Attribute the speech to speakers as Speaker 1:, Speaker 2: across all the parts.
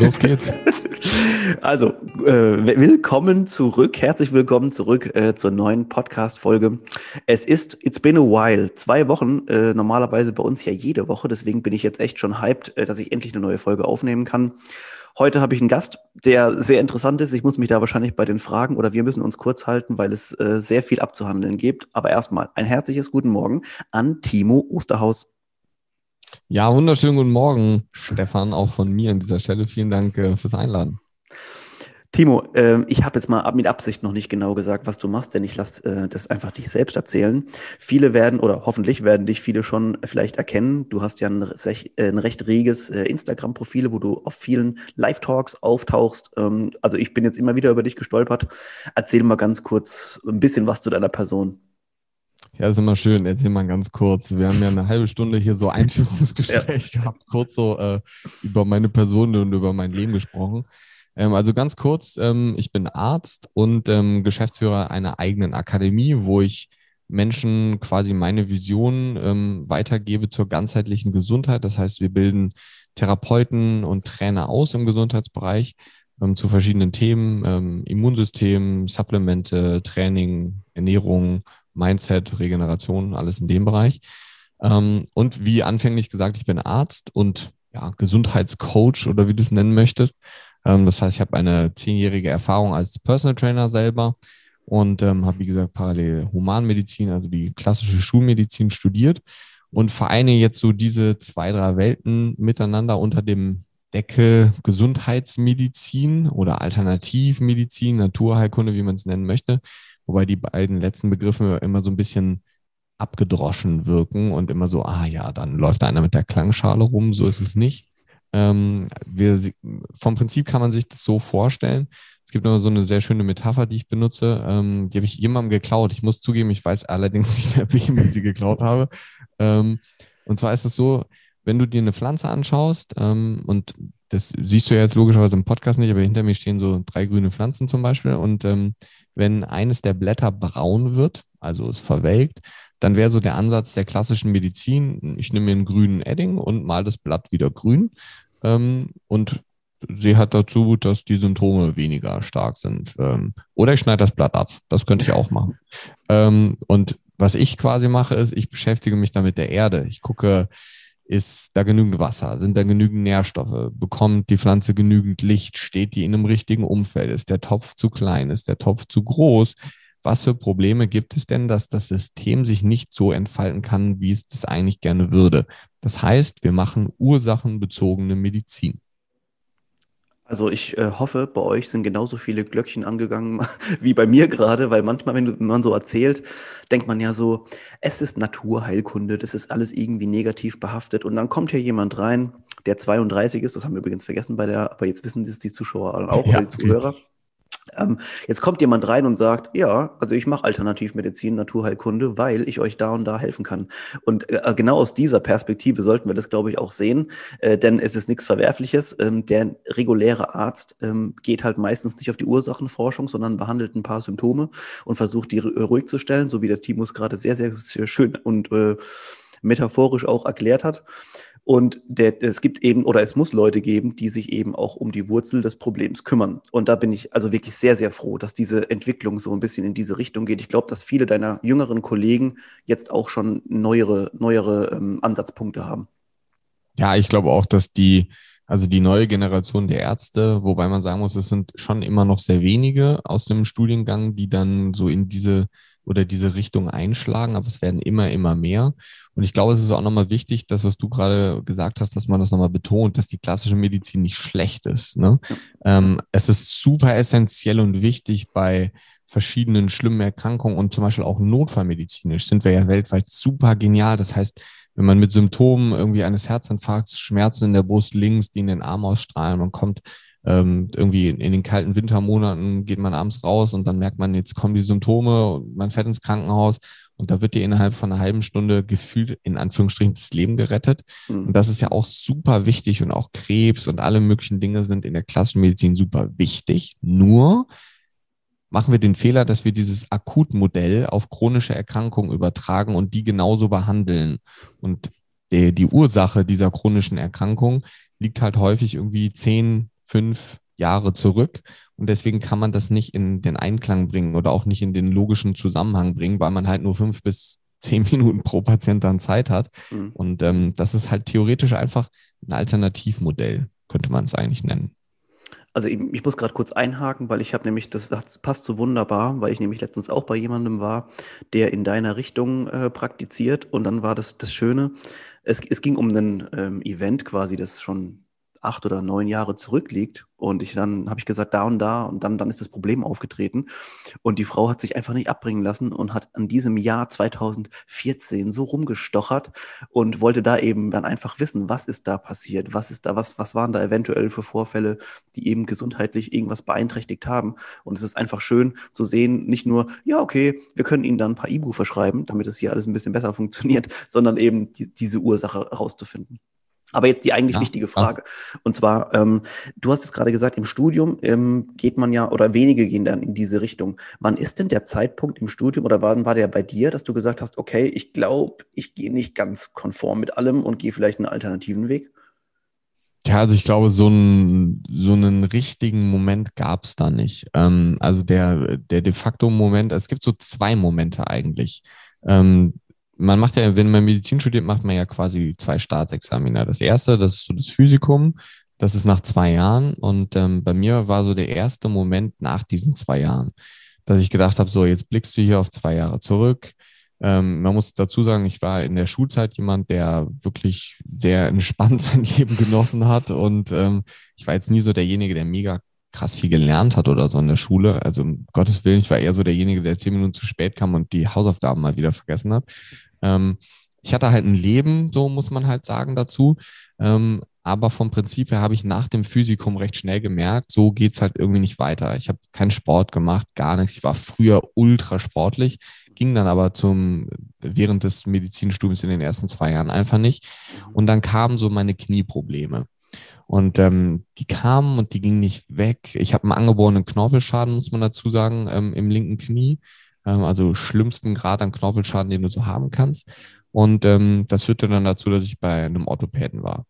Speaker 1: Los geht's.
Speaker 2: Also, äh, willkommen zurück, herzlich willkommen zurück äh, zur neuen Podcast-Folge. Es ist, it's been a while, zwei Wochen, äh, normalerweise bei uns ja jede Woche, deswegen bin ich jetzt echt schon hyped, äh, dass ich endlich eine neue Folge aufnehmen kann. Heute habe ich einen Gast, der sehr interessant ist. Ich muss mich da wahrscheinlich bei den Fragen oder wir müssen uns kurz halten, weil es äh, sehr viel abzuhandeln gibt. Aber erstmal ein herzliches Guten Morgen an Timo Osterhaus.
Speaker 1: Ja, wunderschönen guten Morgen, Stefan, auch von mir an dieser Stelle. Vielen Dank äh, fürs Einladen.
Speaker 2: Timo, äh, ich habe jetzt mal mit Absicht noch nicht genau gesagt, was du machst, denn ich lasse äh, das einfach dich selbst erzählen. Viele werden oder hoffentlich werden dich viele schon vielleicht erkennen. Du hast ja ein, äh, ein recht reges äh, Instagram-Profil, wo du auf vielen Live-Talks auftauchst. Ähm, also ich bin jetzt immer wieder über dich gestolpert. Erzähl mal ganz kurz ein bisschen was zu deiner Person.
Speaker 1: Ja, ist immer schön. Erzähl mal ganz kurz. Wir haben ja eine halbe Stunde hier so Einführungsgespräch ja. gehabt, kurz so äh, über meine Person und über mein Leben gesprochen. Ähm, also ganz kurz, ähm, ich bin Arzt und ähm, Geschäftsführer einer eigenen Akademie, wo ich Menschen quasi meine Vision ähm, weitergebe zur ganzheitlichen Gesundheit. Das heißt, wir bilden Therapeuten und Trainer aus im Gesundheitsbereich ähm, zu verschiedenen Themen, ähm, Immunsystem, Supplemente, Training, Ernährung, Mindset, Regeneration, alles in dem Bereich. Ähm, und wie anfänglich gesagt, ich bin Arzt und ja, Gesundheitscoach oder wie du es nennen möchtest. Ähm, das heißt, ich habe eine zehnjährige Erfahrung als Personal Trainer selber und ähm, habe, wie gesagt, parallel Humanmedizin, also die klassische Schulmedizin studiert und vereine jetzt so diese zwei, drei Welten miteinander unter dem Deckel Gesundheitsmedizin oder Alternativmedizin, Naturheilkunde, wie man es nennen möchte wobei die beiden letzten Begriffe immer so ein bisschen abgedroschen wirken und immer so, ah ja, dann läuft da einer mit der Klangschale rum, so ist es nicht. Ähm, wir, vom Prinzip kann man sich das so vorstellen. Es gibt immer so eine sehr schöne Metapher, die ich benutze. Ähm, die habe ich jemandem geklaut. Ich muss zugeben, ich weiß allerdings nicht mehr, wem ich sie geklaut habe. Ähm, und zwar ist es so, wenn du dir eine Pflanze anschaust, ähm, und das siehst du ja jetzt logischerweise im Podcast nicht, aber hinter mir stehen so drei grüne Pflanzen zum Beispiel. Und ähm, wenn eines der Blätter braun wird, also es verwelkt, dann wäre so der Ansatz der klassischen Medizin, ich nehme mir einen grünen Edding und mal das Blatt wieder grün. Ähm, und sie hat dazu, dass die Symptome weniger stark sind. Ähm, oder ich schneide das Blatt ab. Das könnte ich auch machen. Ähm, und was ich quasi mache, ist, ich beschäftige mich dann mit der Erde. Ich gucke, ist da genügend Wasser? Sind da genügend Nährstoffe? Bekommt die Pflanze genügend Licht? Steht die in einem richtigen Umfeld? Ist der Topf zu klein? Ist der Topf zu groß? Was für Probleme gibt es denn, dass das System sich nicht so entfalten kann, wie es das eigentlich gerne würde? Das heißt, wir machen ursachenbezogene Medizin.
Speaker 2: Also ich äh, hoffe, bei euch sind genauso viele Glöckchen angegangen wie bei mir gerade, weil manchmal, wenn, du, wenn, man so erzählt, denkt man ja so, es ist Naturheilkunde, das ist alles irgendwie negativ behaftet. Und dann kommt hier jemand rein, der 32 ist, das haben wir übrigens vergessen bei der, aber jetzt wissen es die Zuschauer auch, ja, oder die Zuhörer. Ähm, jetzt kommt jemand rein und sagt, ja, also ich mache Alternativmedizin, Naturheilkunde, weil ich euch da und da helfen kann. Und äh, genau aus dieser Perspektive sollten wir das, glaube ich, auch sehen, äh, denn es ist nichts Verwerfliches. Ähm, der reguläre Arzt ähm, geht halt meistens nicht auf die Ursachenforschung, sondern behandelt ein paar Symptome und versucht, die ruhig zu stellen, so wie der Timus gerade sehr, sehr, sehr schön und äh, metaphorisch auch erklärt hat. Und der, es gibt eben oder es muss Leute geben, die sich eben auch um die Wurzel des Problems kümmern. Und da bin ich also wirklich sehr, sehr froh, dass diese Entwicklung so ein bisschen in diese Richtung geht. Ich glaube, dass viele deiner jüngeren Kollegen jetzt auch schon neuere, neuere ähm, Ansatzpunkte haben.
Speaker 1: Ja, ich glaube auch, dass die, also die neue Generation der Ärzte, wobei man sagen muss, es sind schon immer noch sehr wenige aus dem Studiengang, die dann so in diese oder diese Richtung einschlagen, aber es werden immer, immer mehr. Und ich glaube, es ist auch nochmal wichtig, das, was du gerade gesagt hast, dass man das nochmal betont, dass die klassische Medizin nicht schlecht ist. Ne? Ähm, es ist super essentiell und wichtig bei verschiedenen schlimmen Erkrankungen und zum Beispiel auch notfallmedizinisch sind wir ja weltweit super genial. Das heißt, wenn man mit Symptomen irgendwie eines Herzinfarkts, Schmerzen in der Brust links, die in den Arm ausstrahlen, man kommt ähm, irgendwie in, den kalten Wintermonaten geht man abends raus und dann merkt man, jetzt kommen die Symptome und man fährt ins Krankenhaus und da wird dir innerhalb von einer halben Stunde gefühlt in Anführungsstrichen das Leben gerettet. Mhm. Und das ist ja auch super wichtig und auch Krebs und alle möglichen Dinge sind in der klassischen Medizin super wichtig. Nur machen wir den Fehler, dass wir dieses Akutmodell auf chronische Erkrankungen übertragen und die genauso behandeln. Und die, die Ursache dieser chronischen Erkrankung liegt halt häufig irgendwie zehn, fünf Jahre zurück. Und deswegen kann man das nicht in den Einklang bringen oder auch nicht in den logischen Zusammenhang bringen, weil man halt nur fünf bis zehn Minuten pro Patient dann Zeit hat. Mhm. Und ähm, das ist halt theoretisch einfach ein Alternativmodell, könnte man es eigentlich nennen.
Speaker 2: Also ich, ich muss gerade kurz einhaken, weil ich habe nämlich, das passt so wunderbar, weil ich nämlich letztens auch bei jemandem war, der in deiner Richtung äh, praktiziert. Und dann war das das Schöne, es, es ging um ein ähm, Event quasi, das schon acht oder neun Jahre zurückliegt. Und ich dann habe ich gesagt, da und da und dann, dann ist das Problem aufgetreten. Und die Frau hat sich einfach nicht abbringen lassen und hat an diesem Jahr 2014 so rumgestochert und wollte da eben dann einfach wissen, was ist da passiert, was ist da, was, was waren da eventuell für Vorfälle, die eben gesundheitlich irgendwas beeinträchtigt haben. Und es ist einfach schön zu sehen, nicht nur, ja, okay, wir können Ihnen dann ein paar Ibu verschreiben, damit es hier alles ein bisschen besser funktioniert, sondern eben die, diese Ursache herauszufinden. Aber jetzt die eigentlich ja, wichtige Frage. Ja. Und zwar, ähm, du hast es gerade gesagt, im Studium ähm, geht man ja, oder wenige gehen dann in diese Richtung. Wann ist denn der Zeitpunkt im Studium oder wann war der bei dir, dass du gesagt hast, okay, ich glaube, ich gehe nicht ganz konform mit allem und gehe vielleicht einen alternativen Weg?
Speaker 1: Ja, also ich glaube, so, ein, so einen richtigen Moment gab es da nicht. Ähm, also der, der de facto Moment, es gibt so zwei Momente eigentlich. Ähm, man macht ja, wenn man Medizin studiert, macht man ja quasi zwei Staatsexamina. Das erste, das ist so das Physikum, das ist nach zwei Jahren. Und ähm, bei mir war so der erste Moment nach diesen zwei Jahren, dass ich gedacht habe, so jetzt blickst du hier auf zwei Jahre zurück. Ähm, man muss dazu sagen, ich war in der Schulzeit jemand, der wirklich sehr entspannt sein Leben genossen hat. Und ähm, ich war jetzt nie so derjenige, der mega krass viel gelernt hat oder so in der Schule. Also um Gottes Willen, ich war eher so derjenige, der zehn Minuten zu spät kam und die Hausaufgaben mal wieder vergessen hat. Ähm, ich hatte halt ein Leben, so muss man halt sagen dazu. Ähm, aber vom Prinzip her habe ich nach dem Physikum recht schnell gemerkt, so geht's halt irgendwie nicht weiter. Ich habe keinen Sport gemacht, gar nichts. Ich war früher ultra sportlich, ging dann aber zum während des Medizinstudiums in den ersten zwei Jahren einfach nicht. Und dann kamen so meine Knieprobleme. Und ähm, die kamen und die gingen nicht weg. Ich habe einen angeborenen Knorpelschaden, muss man dazu sagen, ähm, im linken Knie ähm, also schlimmsten Grad an Knorpelschaden, den du so haben kannst. Und ähm, das führte dann dazu, dass ich bei einem Orthopäden war.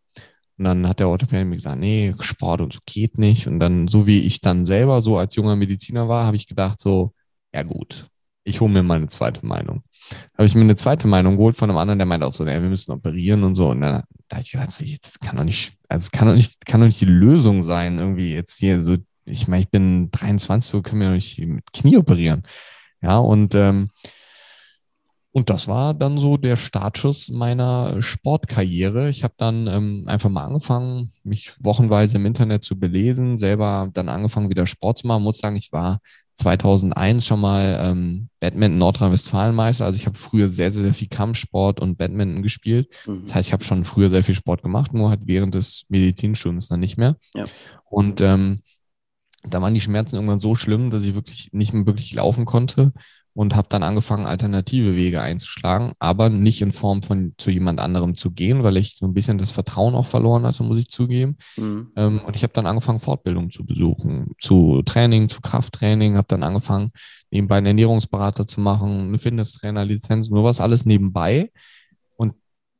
Speaker 1: Und dann hat der Orthopäde mir gesagt, nee, Sport und so geht nicht. Und dann, so wie ich dann selber so als junger Mediziner war, habe ich gedacht so, ja gut, ich hole mir mal eine zweite Meinung. Habe ich mir eine zweite Meinung geholt von einem anderen, der meinte auch so, ja, wir müssen operieren und so. Und dann da ich gedacht, so, das kann doch nicht, also kann doch nicht, kann doch nicht die Lösung sein, irgendwie jetzt hier so, ich meine, ich bin 23, so können wir doch nicht mit Knie operieren. Ja, und, ähm, und das war dann so der Startschuss meiner Sportkarriere. Ich habe dann ähm, einfach mal angefangen, mich wochenweise im Internet zu belesen, selber dann angefangen, wieder Sport zu machen. Muss sagen, ich war 2001 schon mal ähm, Badminton Nordrhein-Westfalen-Meister. Also ich habe früher sehr, sehr, sehr viel Kampfsport und Badminton gespielt. Mhm. Das heißt, ich habe schon früher sehr viel Sport gemacht, nur halt während des Medizinstudiums dann nicht mehr. Ja. Und ähm, da waren die Schmerzen irgendwann so schlimm, dass ich wirklich nicht mehr wirklich laufen konnte und habe dann angefangen, alternative Wege einzuschlagen, aber nicht in Form von zu jemand anderem zu gehen, weil ich so ein bisschen das Vertrauen auch verloren hatte, muss ich zugeben. Mhm. Ähm, und ich habe dann angefangen, Fortbildung zu besuchen, zu Training, zu Krafttraining, habe dann angefangen, nebenbei einen Ernährungsberater zu machen, eine Fitnesstrainer-Lizenz, nur was alles nebenbei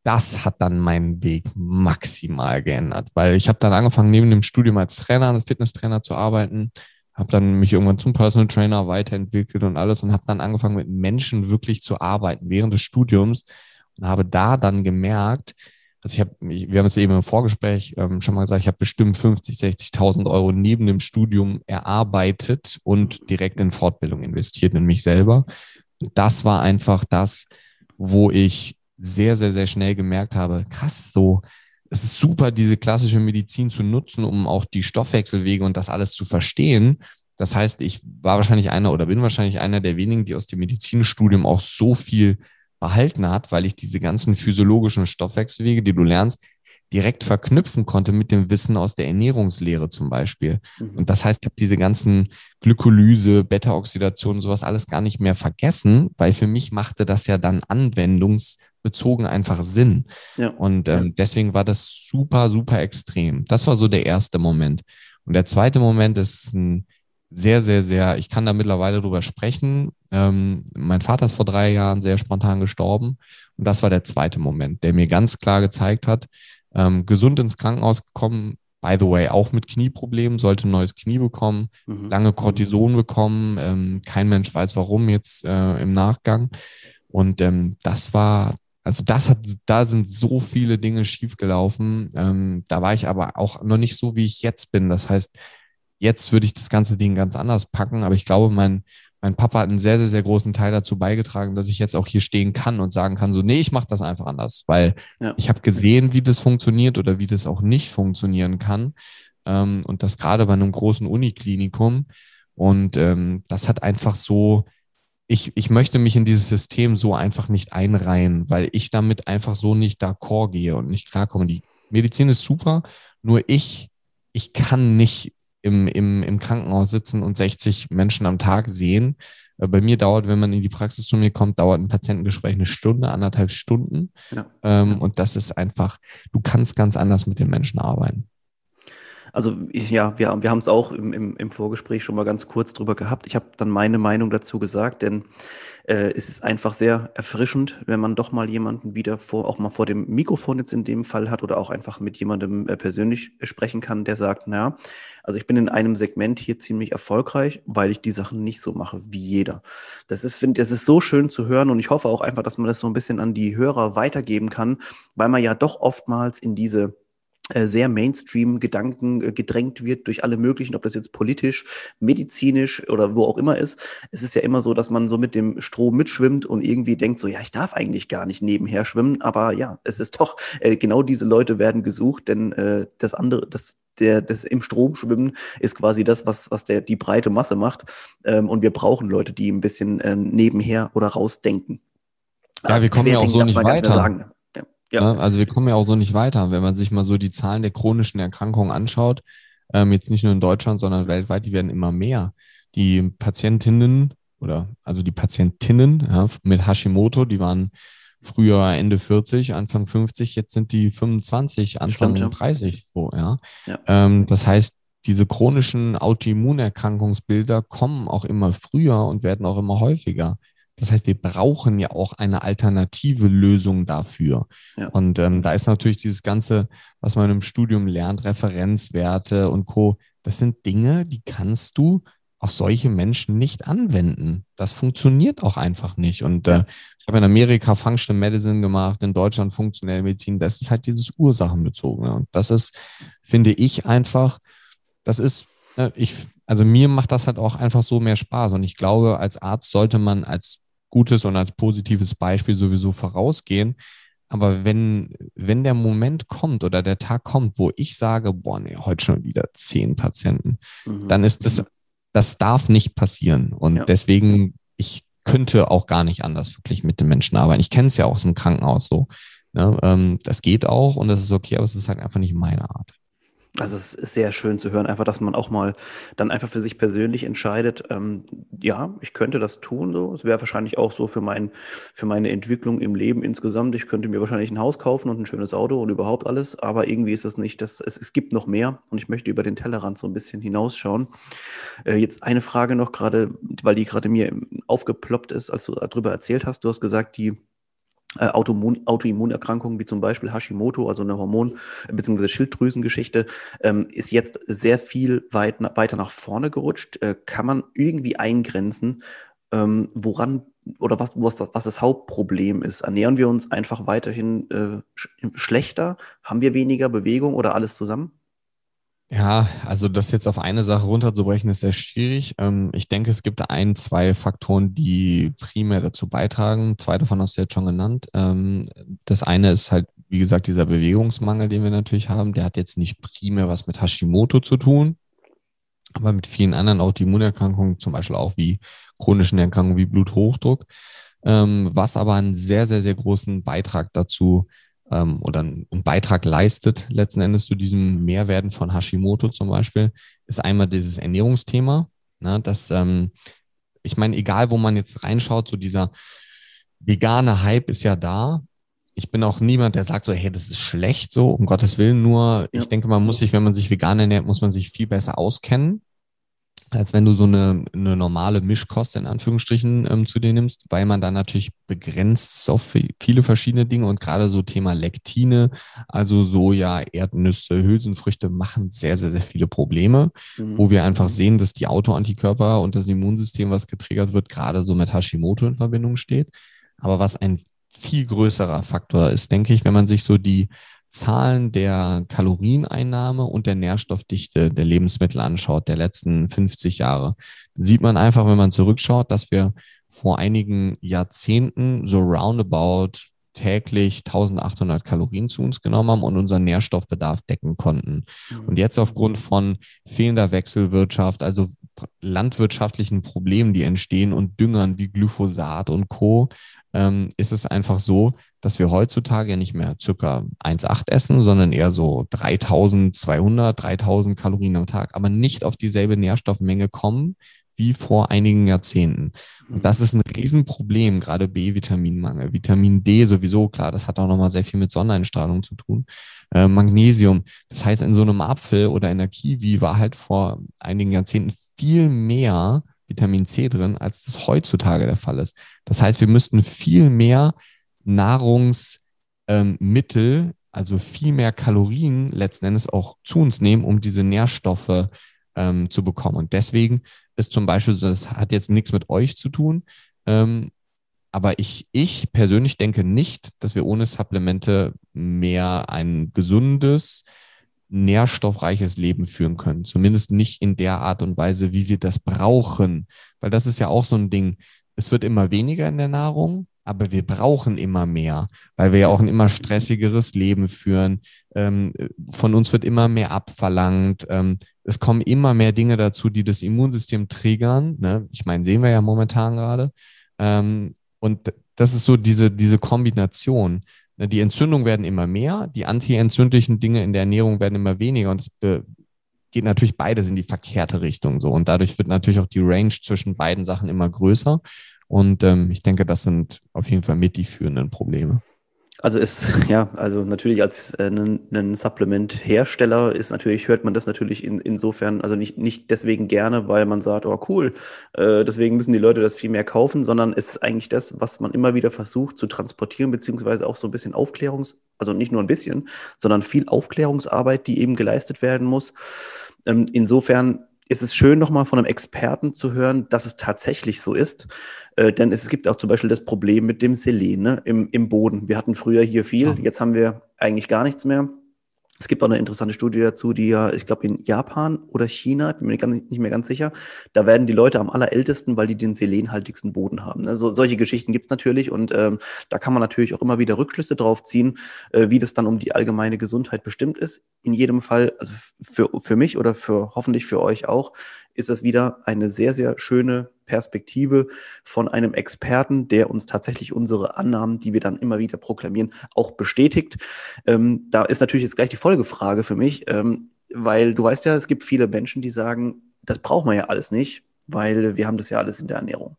Speaker 1: das hat dann meinen Weg maximal geändert, weil ich habe dann angefangen, neben dem Studium als Trainer, Fitnesstrainer zu arbeiten, habe dann mich irgendwann zum Personal Trainer weiterentwickelt und alles und habe dann angefangen, mit Menschen wirklich zu arbeiten während des Studiums und habe da dann gemerkt, also ich habe, wir haben es eben im Vorgespräch ähm, schon mal gesagt, ich habe bestimmt 50, 60.000 Euro neben dem Studium erarbeitet und direkt in Fortbildung investiert in mich selber. Und das war einfach das, wo ich sehr, sehr, sehr schnell gemerkt habe, krass, so, es ist super, diese klassische Medizin zu nutzen, um auch die Stoffwechselwege und das alles zu verstehen. Das heißt, ich war wahrscheinlich einer oder bin wahrscheinlich einer der wenigen, die aus dem Medizinstudium auch so viel behalten hat, weil ich diese ganzen physiologischen Stoffwechselwege, die du lernst, direkt verknüpfen konnte mit dem Wissen aus der Ernährungslehre zum Beispiel. Mhm. Und das heißt, ich habe diese ganzen Glykolyse, Beta-Oxidation, sowas alles gar nicht mehr vergessen, weil für mich machte das ja dann anwendungsbezogen einfach Sinn. Ja. Und ähm, deswegen war das super, super extrem. Das war so der erste Moment. Und der zweite Moment ist ein sehr, sehr, sehr, ich kann da mittlerweile drüber sprechen. Ähm, mein Vater ist vor drei Jahren sehr spontan gestorben. Und das war der zweite Moment, der mir ganz klar gezeigt hat, ähm, gesund ins Krankenhaus gekommen, by the way, auch mit Knieproblemen, sollte ein neues Knie bekommen, mhm. lange Cortison bekommen. Ähm, kein Mensch weiß warum jetzt äh, im Nachgang. Und ähm, das war, also das hat, da sind so viele Dinge schiefgelaufen. Ähm, da war ich aber auch noch nicht so, wie ich jetzt bin. Das heißt, jetzt würde ich das ganze Ding ganz anders packen, aber ich glaube, mein, mein Papa hat einen sehr, sehr, sehr großen Teil dazu beigetragen, dass ich jetzt auch hier stehen kann und sagen kann, so, nee, ich mache das einfach anders, weil ja. ich habe gesehen, wie das funktioniert oder wie das auch nicht funktionieren kann. Ähm, und das gerade bei einem großen Uniklinikum. Und ähm, das hat einfach so, ich, ich möchte mich in dieses System so einfach nicht einreihen, weil ich damit einfach so nicht d'accord gehe und nicht klarkomme. Die Medizin ist super, nur ich, ich kann nicht im, im, im Krankenhaus sitzen und 60 Menschen am Tag sehen. Äh, bei mir dauert, wenn man in die Praxis zu mir kommt, dauert ein Patientengespräch eine Stunde, anderthalb Stunden. Ja. Ähm, und das ist einfach, du kannst ganz anders mit den Menschen arbeiten.
Speaker 2: Also ja, wir, wir haben es auch im, im, im Vorgespräch schon mal ganz kurz drüber gehabt. Ich habe dann meine Meinung dazu gesagt, denn äh, es ist einfach sehr erfrischend, wenn man doch mal jemanden wieder vor, auch mal vor dem Mikrofon jetzt in dem Fall hat oder auch einfach mit jemandem äh, persönlich sprechen kann, der sagt, na, also ich bin in einem Segment hier ziemlich erfolgreich, weil ich die Sachen nicht so mache wie jeder. Das ist, finde das ist so schön zu hören und ich hoffe auch einfach, dass man das so ein bisschen an die Hörer weitergeben kann, weil man ja doch oftmals in diese sehr Mainstream-Gedanken äh, gedrängt wird durch alle möglichen, ob das jetzt politisch, medizinisch oder wo auch immer ist. Es ist ja immer so, dass man so mit dem Strom mitschwimmt und irgendwie denkt so, ja, ich darf eigentlich gar nicht nebenher schwimmen, aber ja, es ist doch, äh, genau diese Leute werden gesucht, denn äh, das andere, das, der, das im Strom schwimmen ist quasi das, was, was der, die breite Masse macht. Ähm, und wir brauchen Leute, die ein bisschen äh, nebenher oder rausdenken.
Speaker 1: Ja, wir kommen ja auch so nicht weiter. Ja. Ne? Also wir kommen ja auch so nicht weiter. Wenn man sich mal so die Zahlen der chronischen Erkrankungen anschaut, ähm, jetzt nicht nur in Deutschland, sondern weltweit, die werden immer mehr. Die Patientinnen oder also die Patientinnen ja, mit Hashimoto, die waren früher Ende 40, Anfang 50, jetzt sind die 25, Anfang Stimmt, 30. So, ja. ja. Ähm, das heißt, diese chronischen Autoimmunerkrankungsbilder kommen auch immer früher und werden auch immer häufiger. Das heißt, wir brauchen ja auch eine alternative Lösung dafür. Ja. Und ähm, da ist natürlich dieses Ganze, was man im Studium lernt, Referenzwerte und Co. Das sind Dinge, die kannst du auf solche Menschen nicht anwenden. Das funktioniert auch einfach nicht. Und äh, ich habe in Amerika Functional Medicine gemacht, in Deutschland funktionelle Medizin. Das ist halt dieses Ursachenbezogene. Und das ist, finde ich einfach, das ist, ich, also mir macht das halt auch einfach so mehr Spaß. Und ich glaube, als Arzt sollte man als gutes und als positives Beispiel sowieso vorausgehen. Aber wenn, wenn der Moment kommt oder der Tag kommt, wo ich sage, boah, nee, heute schon wieder zehn Patienten, mhm. dann ist das, das darf nicht passieren. Und ja. deswegen, ich könnte auch gar nicht anders wirklich mit den Menschen arbeiten. Ich kenne es ja auch aus dem Krankenhaus so. Ne? Ähm, das geht auch und das ist okay, aber es ist halt einfach nicht meine Art.
Speaker 2: Also es ist sehr schön zu hören, einfach, dass man auch mal dann einfach für sich persönlich entscheidet, ähm, ja, ich könnte das tun. So, es wäre wahrscheinlich auch so für mein, für meine Entwicklung im Leben insgesamt. Ich könnte mir wahrscheinlich ein Haus kaufen und ein schönes Auto und überhaupt alles, aber irgendwie ist das nicht. Das, es, es gibt noch mehr und ich möchte über den Tellerrand so ein bisschen hinausschauen. Äh, jetzt eine Frage noch gerade, weil die gerade mir aufgeploppt ist, als du darüber erzählt hast. Du hast gesagt, die äh, Autoimmunerkrankungen wie zum Beispiel Hashimoto, also eine Hormon- bzw. Schilddrüsengeschichte, ähm, ist jetzt sehr viel weit, weiter nach vorne gerutscht. Äh, kann man irgendwie eingrenzen, ähm, woran oder was, was, das, was das Hauptproblem ist? Ernähren wir uns einfach weiterhin äh, sch schlechter? Haben wir weniger Bewegung oder alles zusammen?
Speaker 1: Ja, also das jetzt auf eine Sache runterzubrechen, ist sehr schwierig. Ähm, ich denke, es gibt ein, zwei Faktoren, die primär dazu beitragen. Zwei davon hast du jetzt schon genannt. Ähm, das eine ist halt, wie gesagt, dieser Bewegungsmangel, den wir natürlich haben. Der hat jetzt nicht primär was mit Hashimoto zu tun, aber mit vielen anderen Autoimmunerkrankungen, zum Beispiel auch wie chronischen Erkrankungen wie Bluthochdruck, ähm, was aber einen sehr, sehr, sehr großen Beitrag dazu ähm, oder einen Beitrag leistet, letzten Endes zu diesem Mehrwerden von Hashimoto zum Beispiel, ist einmal dieses Ernährungsthema. Ne, dass, ähm, ich meine, egal wo man jetzt reinschaut, so dieser vegane Hype ist ja da. Ich bin auch niemand, der sagt so, hey, das ist schlecht so, um Gottes Willen. Nur, ja. ich denke, man muss sich, wenn man sich vegan ernährt, muss man sich viel besser auskennen als wenn du so eine, eine normale Mischkost in Anführungsstrichen ähm, zu dir nimmst, weil man dann natürlich begrenzt auf viele verschiedene Dinge und gerade so Thema Lektine, also Soja, Erdnüsse, Hülsenfrüchte machen sehr, sehr, sehr viele Probleme, mhm. wo wir einfach sehen, dass die Autoantikörper und das Immunsystem, was getriggert wird, gerade so mit Hashimoto in Verbindung steht. Aber was ein viel größerer Faktor ist, denke ich, wenn man sich so die Zahlen der Kalorieneinnahme und der Nährstoffdichte der Lebensmittel anschaut, der letzten 50 Jahre, sieht man einfach, wenn man zurückschaut, dass wir vor einigen Jahrzehnten so roundabout täglich 1800 Kalorien zu uns genommen haben und unseren Nährstoffbedarf decken konnten. Mhm. Und jetzt aufgrund von fehlender Wechselwirtschaft, also landwirtschaftlichen Problemen, die entstehen und Düngern wie Glyphosat und Co., ähm, ist es einfach so, dass wir heutzutage ja nicht mehr circa 1,8 essen, sondern eher so 3200, 3000 Kalorien am Tag, aber nicht auf dieselbe Nährstoffmenge kommen wie vor einigen Jahrzehnten. Und das ist ein Riesenproblem, gerade B-Vitaminmangel. Vitamin D sowieso, klar, das hat auch nochmal sehr viel mit Sonneneinstrahlung zu tun. Äh, Magnesium, das heißt, in so einem Apfel oder in der Kiwi war halt vor einigen Jahrzehnten viel mehr Vitamin C drin, als das heutzutage der Fall ist. Das heißt, wir müssten viel mehr Nahrungsmittel, ähm, also viel mehr Kalorien letzten Endes auch zu uns nehmen, um diese Nährstoffe ähm, zu bekommen. Und deswegen ist zum Beispiel, das hat jetzt nichts mit euch zu tun, ähm, aber ich, ich persönlich denke nicht, dass wir ohne Supplemente mehr ein gesundes, nährstoffreiches Leben führen können. Zumindest nicht in der Art und Weise, wie wir das brauchen. Weil das ist ja auch so ein Ding. Es wird immer weniger in der Nahrung, aber wir brauchen immer mehr, weil wir ja auch ein immer stressigeres Leben führen. Ähm, von uns wird immer mehr abverlangt. Ähm, es kommen immer mehr Dinge dazu, die das Immunsystem triggern. Ne? Ich meine, sehen wir ja momentan gerade. Ähm, und das ist so diese, diese Kombination. Ne? Die Entzündungen werden immer mehr, die antientzündlichen Dinge in der Ernährung werden immer weniger und es geht natürlich beides in die verkehrte Richtung so. Und dadurch wird natürlich auch die Range zwischen beiden Sachen immer größer. Und ähm, ich denke, das sind auf jeden Fall mit die führenden Probleme.
Speaker 2: Also ist, ja, also natürlich als äh, ein Supplement-Hersteller ist natürlich, hört man das natürlich in, insofern, also nicht, nicht deswegen gerne, weil man sagt, oh cool, äh, deswegen müssen die Leute das viel mehr kaufen, sondern es ist eigentlich das, was man immer wieder versucht zu transportieren, beziehungsweise auch so ein bisschen Aufklärungs-, also nicht nur ein bisschen, sondern viel Aufklärungsarbeit, die eben geleistet werden muss. Ähm, insofern ist es schön, nochmal von einem Experten zu hören, dass es tatsächlich so ist. Äh, denn es gibt auch zum Beispiel das Problem mit dem Selen ne, im, im Boden. Wir hatten früher hier viel, jetzt haben wir eigentlich gar nichts mehr. Es gibt auch eine interessante Studie dazu, die ja, ich glaube, in Japan oder China, bin mir ganz, nicht mehr ganz sicher, da werden die Leute am allerältesten, weil die den selenhaltigsten Boden haben. Also solche Geschichten gibt es natürlich und ähm, da kann man natürlich auch immer wieder Rückschlüsse drauf ziehen, äh, wie das dann um die allgemeine Gesundheit bestimmt ist. In jedem Fall, also für, für mich oder für hoffentlich für euch auch, ist das wieder eine sehr, sehr schöne Perspektive von einem Experten, der uns tatsächlich unsere Annahmen, die wir dann immer wieder proklamieren, auch bestätigt. Ähm, da ist natürlich jetzt gleich die Folgefrage für mich, ähm, weil du weißt ja, es gibt viele Menschen, die sagen, das braucht man ja alles nicht, weil wir haben das ja alles in der Ernährung.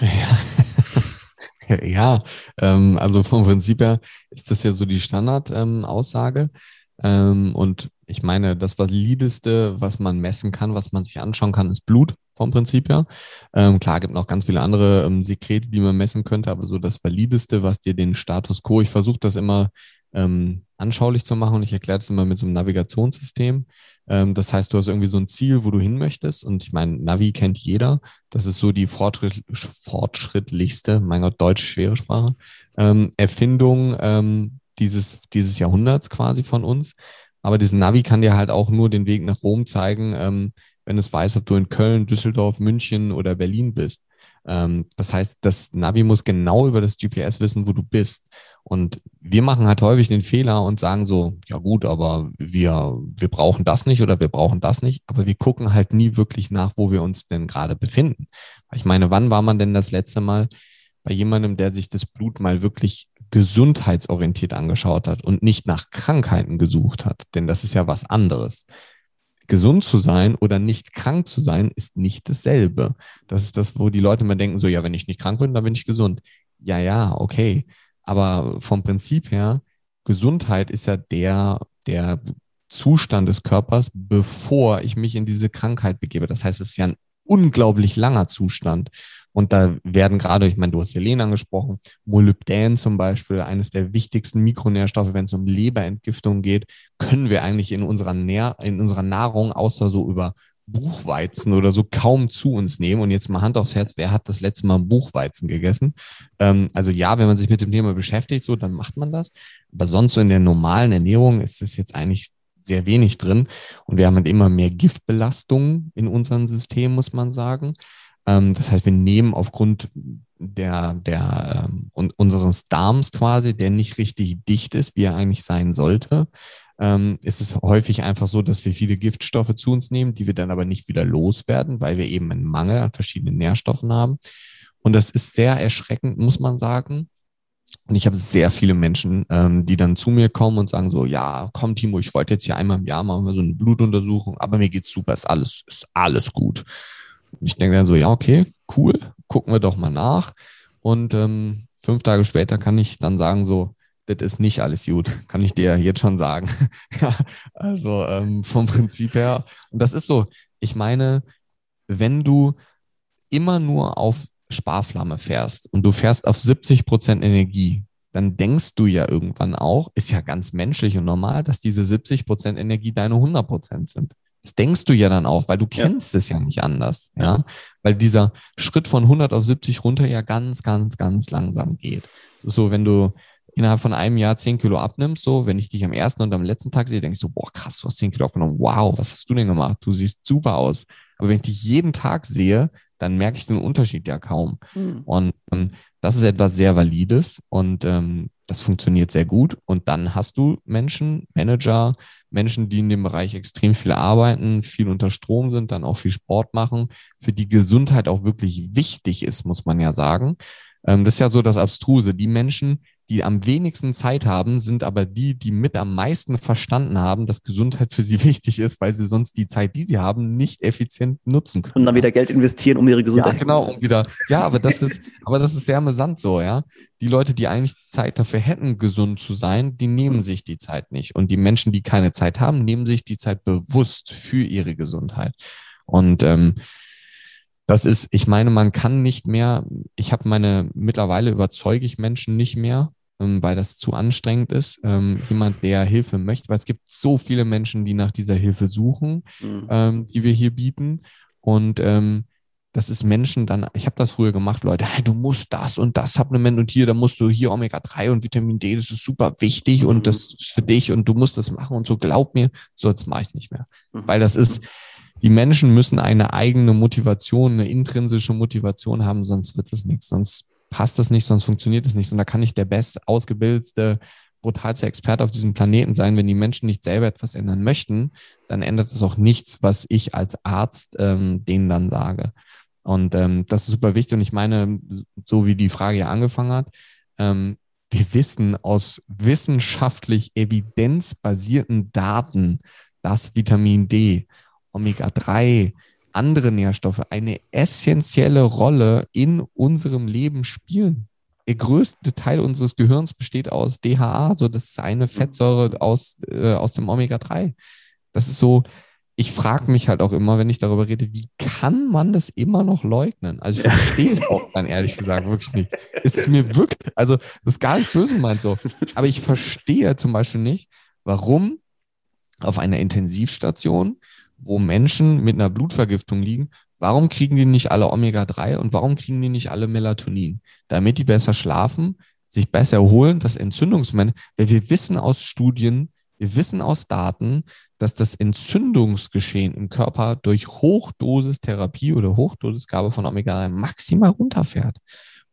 Speaker 1: Ja, ja ähm, also vom Prinzip her ist das ja so die Standardaussage. Ähm, und ich meine, das Valideste, was man messen kann, was man sich anschauen kann, ist Blut vom Prinzip her. Ähm, klar, gibt noch ganz viele andere ähm, Sekrete, die man messen könnte, aber so das Valideste, was dir den Status quo, ich versuche das immer ähm, anschaulich zu machen und ich erkläre das immer mit so einem Navigationssystem. Ähm, das heißt, du hast irgendwie so ein Ziel, wo du hin möchtest und ich meine, Navi kennt jeder. Das ist so die fortschritt, fortschrittlichste, mein Gott, deutsch schwere Sprache, ähm, Erfindung ähm, dieses, dieses Jahrhunderts quasi von uns. Aber dieses Navi kann dir halt auch nur den Weg nach Rom zeigen, ähm, wenn es weiß, ob du in Köln, Düsseldorf, München oder Berlin bist. Ähm, das heißt, das Navi muss genau über das GPS wissen, wo du bist. Und wir machen halt häufig den Fehler und sagen so, ja gut, aber wir, wir brauchen das nicht oder wir brauchen das nicht, aber wir gucken halt nie wirklich nach, wo wir uns denn gerade befinden. Ich meine, wann war man denn das letzte Mal bei jemandem, der sich das Blut mal wirklich gesundheitsorientiert angeschaut hat und nicht nach Krankheiten gesucht hat. Denn das ist ja was anderes. Gesund zu sein oder nicht krank zu sein ist nicht dasselbe. Das ist das, wo die Leute immer denken, so, ja, wenn ich nicht krank bin, dann bin ich gesund. Ja, ja, okay. Aber vom Prinzip her, Gesundheit ist ja der, der Zustand des Körpers, bevor ich mich in diese Krankheit begebe. Das heißt, es ist ja ein unglaublich langer Zustand. Und da werden gerade, ich meine, du hast Selen angesprochen, Molybdän zum Beispiel, eines der wichtigsten Mikronährstoffe, wenn es um Leberentgiftung geht, können wir eigentlich in unserer, Nähr in unserer Nahrung, außer so über Buchweizen oder so, kaum zu uns nehmen. Und jetzt mal Hand aufs Herz, wer hat das letzte Mal Buchweizen gegessen? Ähm, also ja, wenn man sich mit dem Thema beschäftigt, so, dann macht man das. Aber sonst so in der normalen Ernährung ist das jetzt eigentlich sehr wenig drin. Und wir haben halt immer mehr Giftbelastungen in unserem System, muss man sagen. Ähm, das heißt, wir nehmen aufgrund der, der ähm, unseres Darms quasi, der nicht richtig dicht ist, wie er eigentlich sein sollte, ähm, ist es häufig einfach so, dass wir viele Giftstoffe zu uns nehmen, die wir dann aber nicht wieder loswerden, weil wir eben einen Mangel an verschiedenen Nährstoffen haben. Und das ist sehr erschreckend, muss man sagen. Und ich habe sehr viele Menschen, ähm, die dann zu mir kommen und sagen so, ja, komm Timo, ich wollte jetzt hier einmal im Jahr machen wir so eine Blutuntersuchung, aber mir geht's super, ist alles, ist alles gut. Ich denke dann so, ja, okay, cool, gucken wir doch mal nach. Und ähm, fünf Tage später kann ich dann sagen so, das ist nicht alles gut, kann ich dir jetzt schon sagen. also ähm, vom Prinzip her. Und das ist so, ich meine, wenn du immer nur auf Sparflamme fährst und du fährst auf 70 Prozent Energie, dann denkst du ja irgendwann auch, ist ja ganz menschlich und normal, dass diese 70 Prozent Energie deine 100 Prozent sind. Das denkst du ja dann auch, weil du kennst ja. es ja nicht anders, ja? Weil dieser Schritt von 100 auf 70 runter ja ganz, ganz, ganz langsam geht. So, wenn du innerhalb von einem Jahr 10 Kilo abnimmst, so, wenn ich dich am ersten und am letzten Tag sehe, denkst du, boah, krass, du hast 10 Kilo abgenommen. Wow, was hast du denn gemacht? Du siehst super aus. Aber wenn ich dich jeden Tag sehe, dann merke ich den Unterschied ja kaum. Mhm. Und ähm, das ist etwas sehr Valides und ähm, das funktioniert sehr gut. Und dann hast du Menschen, Manager, Menschen, die in dem Bereich extrem viel arbeiten, viel unter Strom sind, dann auch viel Sport machen, für die Gesundheit auch wirklich wichtig ist, muss man ja sagen. Ähm, das ist ja so das Abstruse. Die Menschen, die am wenigsten Zeit haben, sind aber die, die mit am meisten verstanden haben, dass Gesundheit für sie wichtig ist, weil sie sonst die Zeit, die sie haben, nicht effizient nutzen können.
Speaker 2: Und dann wieder Geld investieren, um ihre Gesundheit.
Speaker 1: Ja, genau, um wieder. Ja, aber das ist, aber das ist sehr amüsant so, ja. Die Leute, die eigentlich Zeit dafür hätten, gesund zu sein, die nehmen sich die Zeit nicht. Und die Menschen, die keine Zeit haben, nehmen sich die Zeit bewusst für ihre Gesundheit. Und ähm, das ist, ich meine, man kann nicht mehr, ich habe meine, mittlerweile überzeuge ich Menschen nicht mehr, ähm, weil das zu anstrengend ist. Ähm, jemand, der Hilfe möchte, weil es gibt so viele Menschen, die nach dieser Hilfe suchen, mhm. ähm, die wir hier bieten. Und ähm, das ist Menschen dann, ich habe das früher gemacht, Leute, hey, du musst das und das Supplement und hier, da musst du hier Omega-3 und Vitamin D, das ist super wichtig mhm. und das für dich und du musst das machen und so, glaub mir, so das mache ich nicht mehr. Mhm. Weil das ist, die Menschen müssen eine eigene Motivation, eine intrinsische Motivation haben, sonst wird es nichts. Sonst passt das nicht, sonst funktioniert es nicht. Und da kann ich der best ausgebildete, brutalste Experte auf diesem Planeten sein. Wenn die Menschen nicht selber etwas ändern möchten, dann ändert es auch nichts, was ich als Arzt ähm, denen dann sage. Und ähm, das ist super wichtig. Und ich meine, so wie die Frage ja angefangen hat, ähm, wir wissen aus wissenschaftlich evidenzbasierten Daten, dass Vitamin D, Omega-3, andere Nährstoffe eine essentielle Rolle in unserem Leben spielen. Der größte Teil unseres Gehirns besteht aus DHA, so das ist eine Fettsäure aus, äh, aus dem Omega-3. Das ist so, ich frage mich halt auch immer, wenn ich darüber rede, wie kann man das immer noch leugnen? Also ich verstehe es auch dann ehrlich gesagt wirklich nicht. Es ist mir wirklich, also das ist gar nicht böse gemeint so, aber ich verstehe zum Beispiel nicht, warum auf einer Intensivstation wo Menschen mit einer Blutvergiftung liegen, warum kriegen die nicht alle Omega-3 und warum kriegen die nicht alle Melatonin? Damit die besser schlafen, sich besser erholen, das Entzündungsmanagement, weil wir wissen aus Studien, wir wissen aus Daten, dass das Entzündungsgeschehen im Körper durch Hochdosistherapie oder Hochdosisgabe von Omega-3 maximal runterfährt.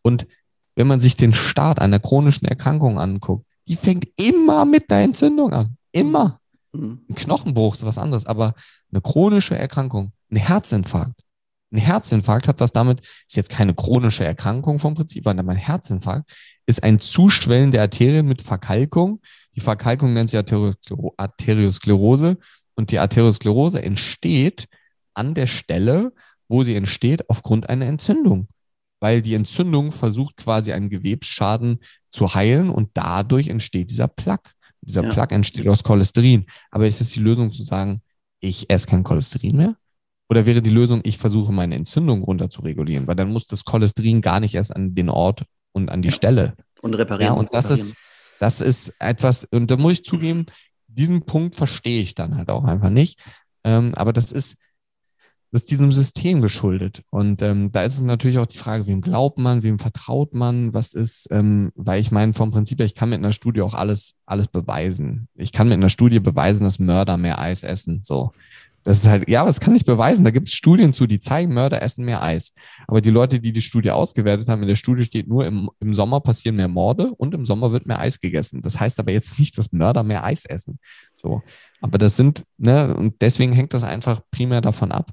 Speaker 1: Und wenn man sich den Start einer chronischen Erkrankung anguckt, die fängt immer mit der Entzündung an. Immer. Mhm. Ein Knochenbruch ist was anderes, aber eine chronische Erkrankung, ein Herzinfarkt, Ein Herzinfarkt hat was damit, ist jetzt keine chronische Erkrankung vom Prinzip, sondern ein Herzinfarkt ist ein Zuschwellen der Arterien mit Verkalkung. Die Verkalkung nennt sich Arteriosklerose und die Arteriosklerose entsteht an der Stelle, wo sie entsteht, aufgrund einer Entzündung. Weil die Entzündung versucht quasi einen Gewebsschaden zu heilen und dadurch entsteht dieser Plaque. Dieser ja. Plaque entsteht aus Cholesterin. Aber ist es die Lösung zu sagen, ich esse kein Cholesterin mehr? Oder wäre die Lösung, ich versuche meine Entzündung runter zu regulieren? Weil dann muss das Cholesterin gar nicht erst an den Ort und an die ja. Stelle.
Speaker 2: Und reparieren.
Speaker 1: Ja, und das reparieren. ist, das ist etwas, und da muss ich zugeben, diesen Punkt verstehe ich dann halt auch einfach nicht. Ähm, aber das ist, das ist diesem System geschuldet. Und ähm, da ist es natürlich auch die Frage, wem glaubt man, wem vertraut man, was ist, ähm, weil ich meine, vom Prinzip her, ich kann mit einer Studie auch alles, alles beweisen. Ich kann mit einer Studie beweisen, dass Mörder mehr Eis essen. So. Das ist halt, ja, das kann ich beweisen. Da gibt es Studien zu, die zeigen, Mörder essen mehr Eis. Aber die Leute, die die Studie ausgewertet haben, in der Studie steht nur, im, im Sommer passieren mehr Morde und im Sommer wird mehr Eis gegessen. Das heißt aber jetzt nicht, dass Mörder mehr Eis essen. So. Aber das sind, ne, und deswegen hängt das einfach primär davon ab,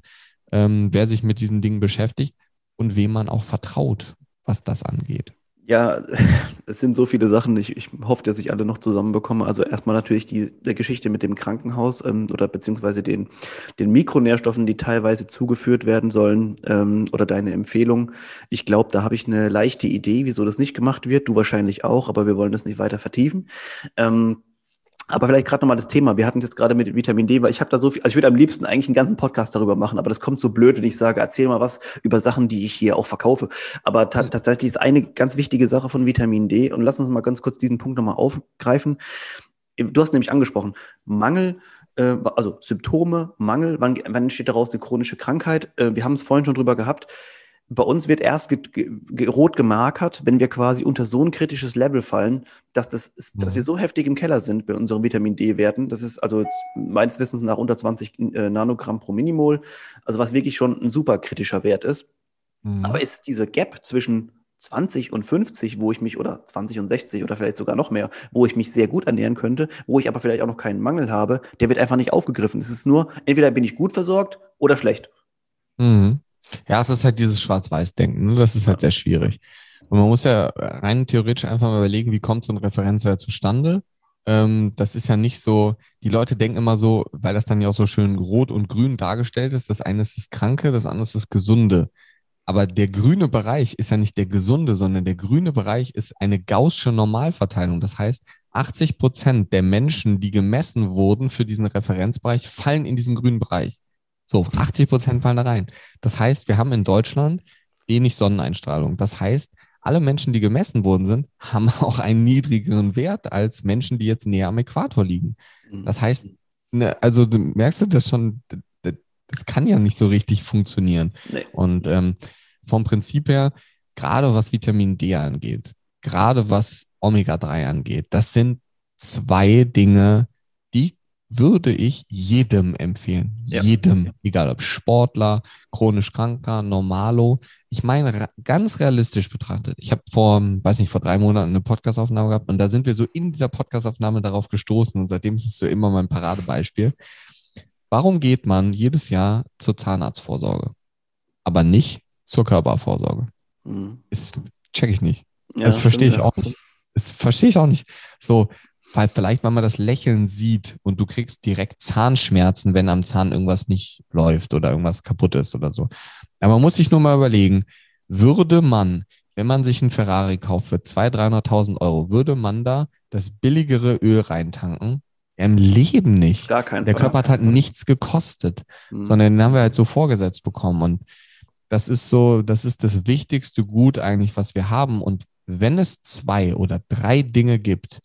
Speaker 1: ähm, wer sich mit diesen Dingen beschäftigt und wem man auch vertraut, was das angeht.
Speaker 2: Ja, es sind so viele Sachen. Ich, ich hoffe, dass ich alle noch zusammenbekomme. Also erstmal natürlich die der Geschichte mit dem Krankenhaus ähm, oder beziehungsweise den, den Mikronährstoffen, die teilweise zugeführt werden sollen ähm, oder deine Empfehlung. Ich glaube, da habe ich eine leichte Idee, wieso das nicht gemacht wird. Du wahrscheinlich auch, aber wir wollen das nicht weiter vertiefen. Ähm, aber vielleicht gerade nochmal das Thema. Wir hatten jetzt gerade mit Vitamin D, weil ich habe da so viel, also ich würde am liebsten eigentlich einen ganzen Podcast darüber machen, aber das kommt so blöd, wenn ich sage, erzähl mal was über Sachen, die ich hier auch verkaufe. Aber ta tatsächlich ist eine ganz wichtige Sache von Vitamin D und lass uns mal ganz kurz diesen Punkt nochmal aufgreifen. Du hast nämlich angesprochen, Mangel, äh, also Symptome, Mangel, wann, wann entsteht daraus eine chronische Krankheit? Äh, wir haben es vorhin schon drüber gehabt bei uns wird erst ge ge rot gemarkert, wenn wir quasi unter so ein kritisches Level fallen, dass, das, dass mhm. wir so heftig im Keller sind bei unseren Vitamin D-Werten. Das ist also meines Wissens nach unter 20 äh, Nanogramm pro Minimol, also was wirklich schon ein super kritischer Wert ist. Mhm. Aber ist diese Gap zwischen 20 und 50, wo ich mich, oder 20 und 60 oder vielleicht sogar noch mehr, wo ich mich sehr gut ernähren könnte, wo ich aber vielleicht auch noch keinen Mangel habe, der wird einfach nicht aufgegriffen. Es ist nur, entweder bin ich gut versorgt oder schlecht.
Speaker 1: Mhm. Ja, es ist halt dieses Schwarz-Weiß-Denken. Ne? Das ist halt sehr schwierig. Und man muss ja rein theoretisch einfach mal überlegen, wie kommt so ein Referenzwert zustande. Ähm, das ist ja nicht so, die Leute denken immer so, weil das dann ja auch so schön rot und grün dargestellt ist, das eine ist das Kranke, das andere ist das Gesunde. Aber der grüne Bereich ist ja nicht der gesunde, sondern der grüne Bereich ist eine gaußsche Normalverteilung. Das heißt, 80 Prozent der Menschen, die gemessen wurden für diesen Referenzbereich, fallen in diesen grünen Bereich. So, 80 Prozent fallen da rein. Das heißt, wir haben in Deutschland wenig Sonneneinstrahlung. Das heißt, alle Menschen, die gemessen worden sind, haben auch einen niedrigeren Wert als Menschen, die jetzt näher am Äquator liegen. Mhm. Das heißt, ne, also du merkst du das schon, das kann ja nicht so richtig funktionieren. Nee. Und ähm, vom Prinzip her, gerade was Vitamin D angeht, gerade was Omega-3 angeht, das sind zwei Dinge, würde ich jedem empfehlen. Ja. Jedem. Egal ob Sportler, chronisch Kranker, Normalo. Ich meine, ganz realistisch betrachtet. Ich habe vor, weiß nicht, vor drei Monaten eine Podcastaufnahme gehabt und da sind wir so in dieser Podcastaufnahme darauf gestoßen und seitdem ist es so immer mein Paradebeispiel. Warum geht man jedes Jahr zur Zahnarztvorsorge, aber nicht zur Körpervorsorge? Mhm. Ist, check ich nicht. Ja, das verstehe ich auch nicht. Das verstehe ich auch nicht. So, weil vielleicht, wenn man das Lächeln sieht und du kriegst direkt Zahnschmerzen, wenn am Zahn irgendwas nicht läuft oder irgendwas kaputt ist oder so. Aber man muss sich nur mal überlegen, würde man, wenn man sich einen Ferrari kauft für 200.000, 300.000 Euro, würde man da das billigere Öl reintanken? Im Leben nicht.
Speaker 2: Gar kein
Speaker 1: Der Körper hat halt nichts gekostet, mhm. sondern den haben wir halt so vorgesetzt bekommen. Und das ist so, das ist das wichtigste Gut eigentlich, was wir haben. Und wenn es zwei oder drei Dinge gibt,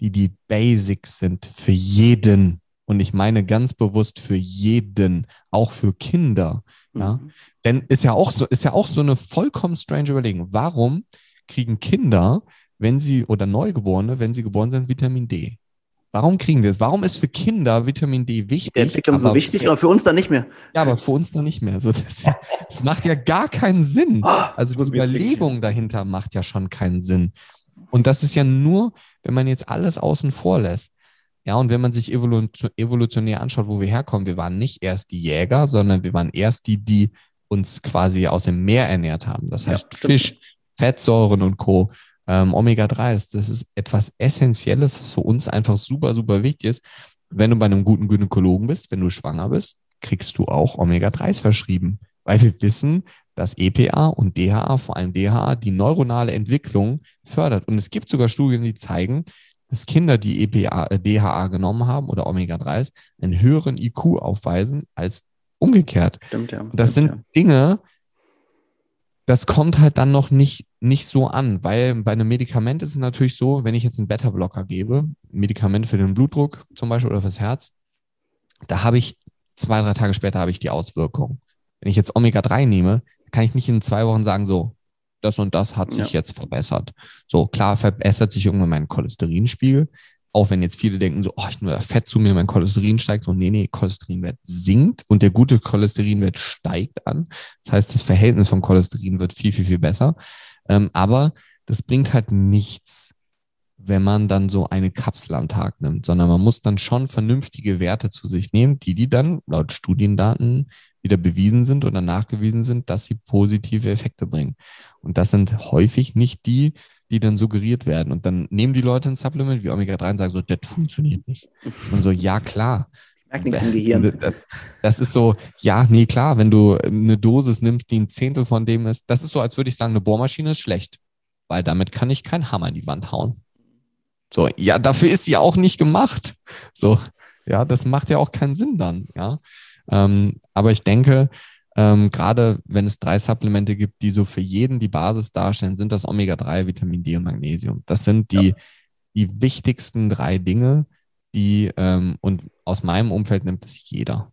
Speaker 1: die die Basics sind für jeden. Und ich meine ganz bewusst für jeden, auch für Kinder. Ja? Mhm. Denn ist ja auch so, ist ja auch so eine vollkommen strange Überlegung. Warum kriegen Kinder, wenn sie, oder Neugeborene, wenn sie geboren sind, Vitamin D? Warum kriegen wir es? Warum ist für Kinder Vitamin D wichtig? Die
Speaker 2: Entwicklung so wichtig, aber für uns dann nicht mehr.
Speaker 1: Ja, aber für uns dann nicht mehr. Also das, das macht ja gar keinen Sinn. Oh, also die Überlegung dahinter macht ja schon keinen Sinn. Und das ist ja nur, wenn man jetzt alles außen vor lässt. Ja, und wenn man sich evolutionär anschaut, wo wir herkommen, wir waren nicht erst die Jäger, sondern wir waren erst die, die uns quasi aus dem Meer ernährt haben. Das heißt ja, Fisch, Fettsäuren und Co. Ähm, Omega-3 ist, das ist etwas Essentielles, was für uns einfach super, super wichtig ist. Wenn du bei einem guten Gynäkologen bist, wenn du schwanger bist, kriegst du auch Omega-3s verschrieben, weil wir wissen, dass EPA und DHA, vor allem DHA, die neuronale Entwicklung fördert. Und es gibt sogar Studien, die zeigen, dass Kinder, die EPA, äh, DHA genommen haben oder Omega-3s, einen höheren IQ aufweisen als umgekehrt. Stimmt, ja. Das stimmt, sind ja. Dinge, das kommt halt dann noch nicht, nicht so an, weil bei einem Medikament ist es natürlich so, wenn ich jetzt einen Beta-Blocker gebe, Medikament für den Blutdruck zum Beispiel oder fürs Herz, da habe ich zwei, drei Tage später habe ich die Auswirkung. Wenn ich jetzt Omega-3 nehme, kann ich nicht in zwei Wochen sagen, so, das und das hat sich ja. jetzt verbessert. So, klar verbessert sich irgendwann mein Cholesterinspiegel. Auch wenn jetzt viele denken, so, oh, ich nehme Fett zu mir, mein Cholesterin steigt. So, nee, nee, Cholesterinwert sinkt und der gute Cholesterinwert steigt an. Das heißt, das Verhältnis vom Cholesterin wird viel, viel, viel besser. Ähm, aber das bringt halt nichts, wenn man dann so eine Kapsel am Tag nimmt, sondern man muss dann schon vernünftige Werte zu sich nehmen, die die dann laut Studiendaten wieder bewiesen sind oder nachgewiesen sind, dass sie positive Effekte bringen. Und das sind häufig nicht die, die dann suggeriert werden. Und dann nehmen die Leute ein Supplement wie Omega-3 und sagen so, das funktioniert nicht. Und so, ja, klar. Merkt nichts im Gehirn. Das ist so, ja, nee, klar, wenn du eine Dosis nimmst, die ein Zehntel von dem ist, das ist so, als würde ich sagen, eine Bohrmaschine ist schlecht, weil damit kann ich keinen Hammer in die Wand hauen. So, ja, dafür ist sie auch nicht gemacht. So, ja, das macht ja auch keinen Sinn dann, ja. Ähm, aber ich denke, ähm, gerade wenn es drei Supplemente gibt, die so für jeden die Basis darstellen, sind das Omega-3, Vitamin D und Magnesium. Das sind die, ja. die wichtigsten drei Dinge, die, ähm, und aus meinem Umfeld nimmt es jeder.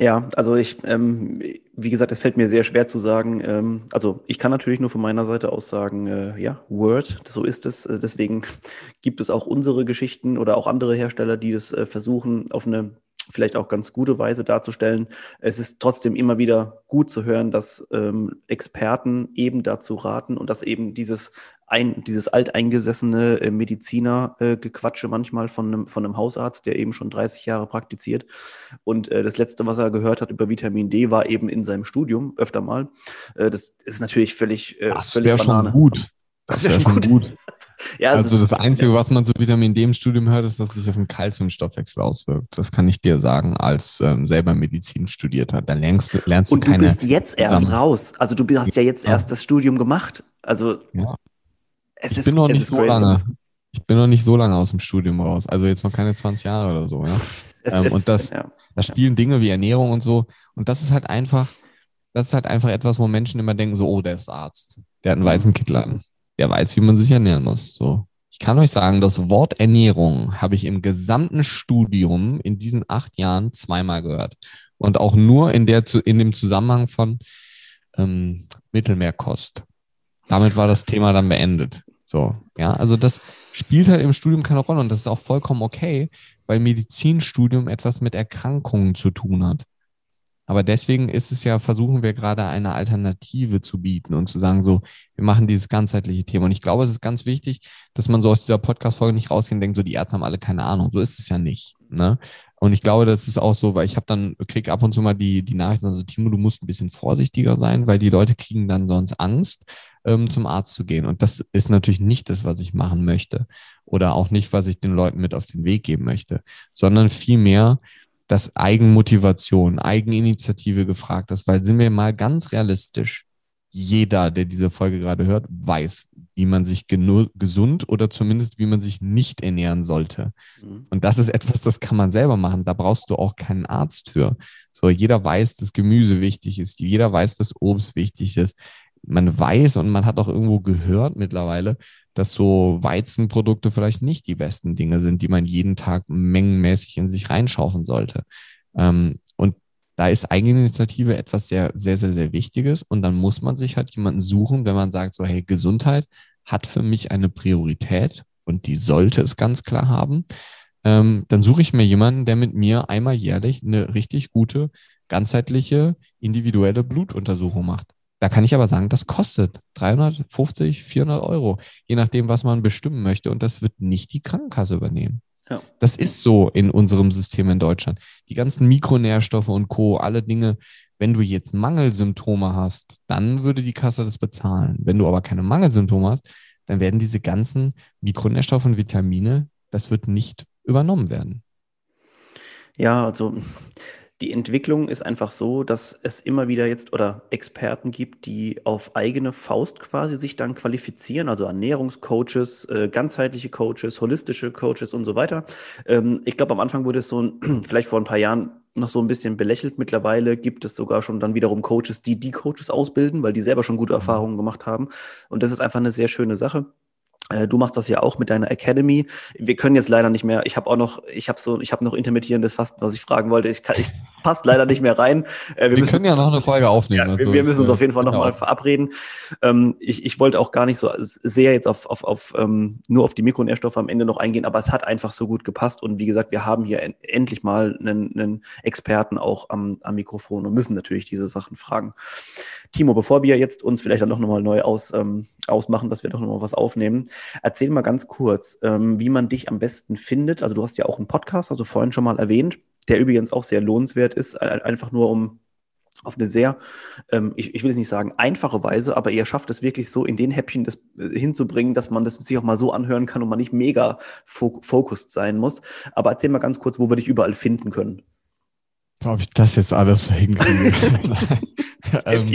Speaker 2: Ja, also ich, ähm, wie gesagt, es fällt mir sehr schwer zu sagen. Ähm, also ich kann natürlich nur von meiner Seite aus sagen, äh, ja, Word, so ist es. Äh, deswegen gibt es auch unsere Geschichten oder auch andere Hersteller, die das äh, versuchen, auf eine vielleicht auch ganz gute Weise darzustellen. Es ist trotzdem immer wieder gut zu hören, dass ähm, Experten eben dazu raten und dass eben dieses ein, dieses alteingesessene äh, Mediziner-Gequatsche äh, manchmal von einem, von einem Hausarzt, der eben schon 30 Jahre praktiziert. Und äh, das Letzte, was er gehört hat über Vitamin D, war eben in seinem Studium öfter mal. Äh, das ist natürlich völlig,
Speaker 1: äh, das Banane. Schon gut. Das wäre schon gut. gut. ja, also das, das Einzige, ja. was man zu Vitamin D im Studium hört, ist, dass sich auf den Kalziumstoffwechsel auswirkt. Das kann ich dir sagen, als ähm, selber Medizin studiert hat. Da lernst, lernst du
Speaker 2: Und
Speaker 1: keine...
Speaker 2: Und du bist jetzt erst zusammen. raus. Also du hast ja jetzt ja. erst das Studium gemacht. Also
Speaker 1: ja. es ich ist, bin noch nicht so crazy. lange. Ich bin noch nicht so lange aus dem Studium raus. Also jetzt noch keine 20 Jahre oder so. Ja? Ähm, ist, und das, da spielen Dinge wie Ernährung und so. Und das ist halt einfach, das ist halt einfach etwas, wo Menschen immer denken so, oh, der ist Arzt. Der hat einen weißen Kittel an der weiß, wie man sich ernähren muss. So. Ich kann euch sagen, das Wort Ernährung habe ich im gesamten Studium in diesen acht Jahren zweimal gehört. Und auch nur in, der, in dem Zusammenhang von ähm, Mittelmeerkost. Damit war das Thema dann beendet. So, ja, also das spielt halt im Studium keine Rolle und das ist auch vollkommen okay, weil Medizinstudium etwas mit Erkrankungen zu tun hat. Aber deswegen ist es ja, versuchen wir gerade eine Alternative zu bieten und zu sagen, so, wir machen dieses ganzheitliche Thema. Und ich glaube, es ist ganz wichtig, dass man so aus dieser Podcast-Folge nicht rausgeht und denkt, so, die Ärzte haben alle keine Ahnung. So ist es ja nicht. Ne? Und ich glaube, das ist auch so, weil ich habe dann, krieg ab und zu mal die, die Nachrichten, also Timo, du musst ein bisschen vorsichtiger sein, weil die Leute kriegen dann sonst Angst, ähm, zum Arzt zu gehen. Und das ist natürlich nicht das, was ich machen möchte. Oder auch nicht, was ich den Leuten mit auf den Weg geben möchte, sondern vielmehr, dass Eigenmotivation, Eigeninitiative gefragt ist, weil sind wir mal ganz realistisch, jeder, der diese Folge gerade hört, weiß, wie man sich gesund oder zumindest wie man sich nicht ernähren sollte. Mhm. Und das ist etwas, das kann man selber machen. Da brauchst du auch keinen Arzt für. So, jeder weiß, dass Gemüse wichtig ist. Jeder weiß, dass Obst wichtig ist. Man weiß und man hat auch irgendwo gehört mittlerweile, dass so Weizenprodukte vielleicht nicht die besten Dinge sind, die man jeden Tag mengenmäßig in sich reinschaufen sollte. Ähm, und da ist Eigeninitiative etwas sehr, sehr, sehr, sehr Wichtiges. Und dann muss man sich halt jemanden suchen, wenn man sagt, so, hey, Gesundheit hat für mich eine Priorität und die sollte es ganz klar haben. Ähm, dann suche ich mir jemanden, der mit mir einmal jährlich eine richtig gute, ganzheitliche, individuelle Blutuntersuchung macht. Da kann ich aber sagen, das kostet 350, 400 Euro, je nachdem, was man bestimmen möchte. Und das wird nicht die Krankenkasse übernehmen. Ja. Das ist so in unserem System in Deutschland. Die ganzen Mikronährstoffe und Co., alle Dinge, Wenn du jetzt Mangelsymptome hast, dann würde die Kasse das bezahlen. Wenn du aber keine Mangelsymptome hast, dann werden diese ganzen Mikronährstoffe und Vitamine, das wird nicht übernommen werden.
Speaker 2: Ja, also die Entwicklung ist einfach so, dass es immer wieder jetzt oder Experten gibt, die auf eigene Faust quasi sich dann qualifizieren, also Ernährungscoaches, äh, ganzheitliche Coaches, holistische Coaches und so weiter. Ähm, ich glaube, am Anfang wurde es so, vielleicht vor ein paar Jahren noch so ein bisschen belächelt. Mittlerweile gibt es sogar schon dann wiederum Coaches, die die Coaches ausbilden, weil die selber schon gute mhm. Erfahrungen gemacht haben. Und das ist einfach eine sehr schöne Sache. Äh, du machst das ja auch mit deiner Academy. Wir können jetzt leider nicht mehr. Ich habe auch noch, ich habe so, ich habe noch intermittierendes Fasten, was ich fragen wollte. Ich, kann, ich passt leider nicht mehr rein.
Speaker 1: Äh, wir, wir müssen, können ja noch eine Folge aufnehmen.
Speaker 2: Ja, also wir, müssen uns auf jeden Fall noch mal verabreden. Ähm, ich, ich wollte auch gar nicht so sehr jetzt auf, auf, auf ähm, nur auf die Mikronährstoffe am Ende noch eingehen, aber es hat einfach so gut gepasst. Und wie gesagt, wir haben hier en endlich mal einen, einen Experten auch am, am Mikrofon und müssen natürlich diese Sachen fragen. Timo, bevor wir jetzt uns vielleicht dann noch mal neu aus, ähm, ausmachen, dass wir doch noch mal was aufnehmen, erzähl mal ganz kurz, ähm, wie man dich am besten findet. Also du hast ja auch einen Podcast, also vorhin schon mal erwähnt, der übrigens auch sehr lohnenswert ist, einfach nur um auf eine sehr, ähm, ich, ich will jetzt nicht sagen einfache Weise, aber ihr schafft es wirklich so in den Häppchen das äh, hinzubringen, dass man das sich auch mal so anhören kann und man nicht mega fok fokust sein muss. Aber erzähl mal ganz kurz, wo wir dich überall finden können.
Speaker 1: Ob ich das jetzt alles hinkriege? ähm,